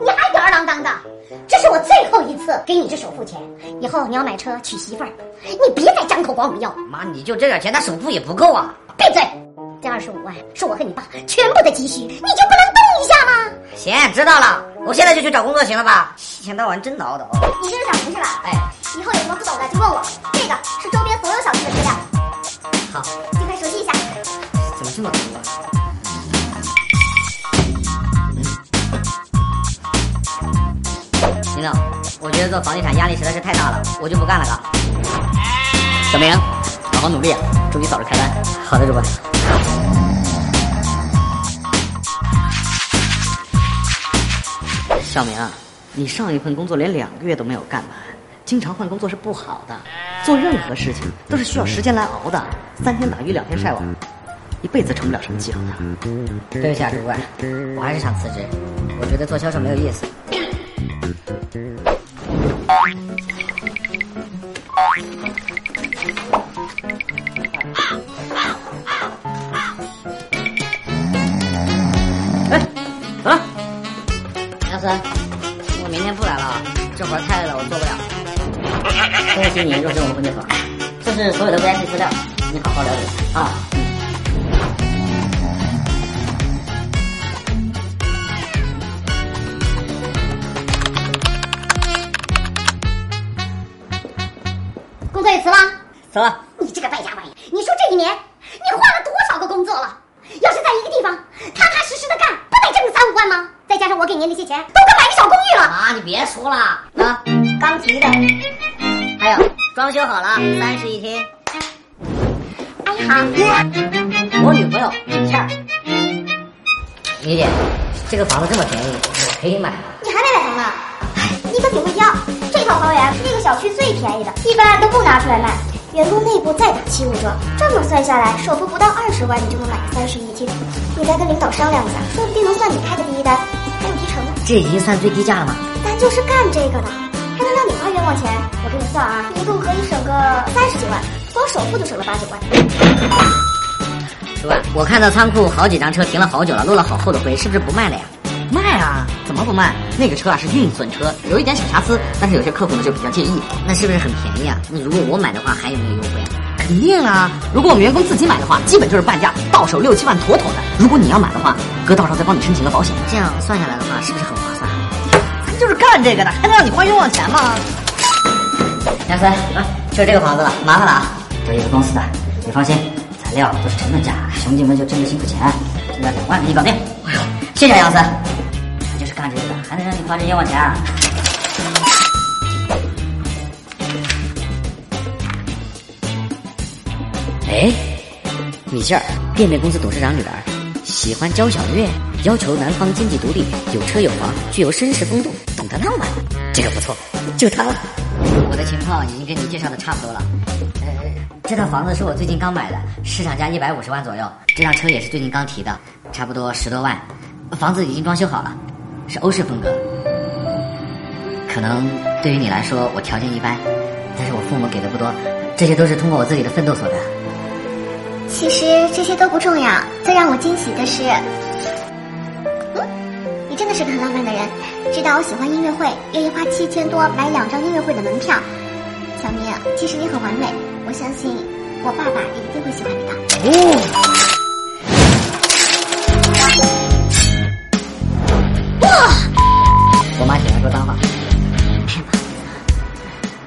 你还吊儿郎当的。这是我最后一次给你这首付钱，以后你要买车娶媳妇儿，你别再张口管我们要。妈，你就这点钱，那首付也不够啊！闭嘴！这二十五万是我和你爸全部的积蓄，你就不能动一下吗？行，知道了，我现在就去找工作，行了吧？一天到晚真叨叨。你这是想服是吧？哎，以后得做房地产压力实在是太大了，我就不干了，哥。小明，好好努力，祝你早日开单。好的，主管。小明，你上一份工作连两个月都没有干完，经常换工作是不好的。做任何事情都是需要时间来熬的，三天打鱼两天晒网，一辈子成不了什么气候的。对不起啊，主管，我还是想辞职。我觉得做销售没有意思。哎，走了。杨森，我明天不来了，这活太累了，我做不了。恭喜你入职我们婚介所，这是所有的 VIP 资料，你好好了解啊。工作也辞了？走了。你这个败家玩意！你说这一年你换了多少个工作了？要是在一个地方踏踏实实的干，不得挣个三五万吗？再加上我给您那些钱，都够买个小公寓了。啊，你别说了，啊，刚提的，还有装修好了，三室一厅。阿姨好，我女朋友米倩儿。李姐，这个房子这么便宜，我可以买吗？你还没买房呢？哎，你可挺会挑。这套房源是那个小区最便宜的，一般都不拿出来卖。员工内部再打七五折，这么算下来，首付不到二十万，你就能买个三室一厅。你再跟领导商量一下，说不定能算你开的第一单，还有提成呢。这已经算最低价了吗？咱就是干这个的，还能让你花冤枉钱。我给你算啊，一共可以省个三十几万，光首付就省了八九万。我看到仓库好几张车停了好久了，落了好厚的灰，是不是不卖了呀？卖啊，怎么不卖？那个车啊是运损车，有一点小瑕疵，但是有些客户呢就比较介意。那是不是很便宜啊？那如果我买的话，还有没有优惠啊？肯定啊！如果我们员工自己买的话，基本就是半价，到手六七万妥妥的。如果你要买的话，哥到时候再帮你申请个保险。这样算下来的话，是不是很划算？咱就是干这个的，还能让你花冤枉钱吗？杨森，啊，就是这个房子了，麻烦了啊！德意志公司的，你放心，材料都是成本价，兄弟们就挣个辛苦钱，现在两万给你搞定。哎呦，谢谢杨森，还能让你花这冤枉钱啊？哎，米线儿，便便公司董事长女儿，喜欢交响乐，要求男方经济独立，有车有房，具有绅士风度，懂得浪漫，这个不错，就她了。我的情况已经跟你介绍的差不多了。呃，这套房子是我最近刚买的，市场价一百五十万左右。这辆车也是最近刚提的，差不多十多万。房子已经装修好了，是欧式风格。可能对于你来说，我条件一般，但是我父母给的不多，这些都是通过我自己的奋斗所得。其实这些都不重要，最让我惊喜的是，嗯，你真的是个很浪漫的人，知道我喜欢音乐会，愿意花七千多买两张音乐会的门票。小明，其实你很完美，我相信我爸爸也一定会喜欢你的。哦。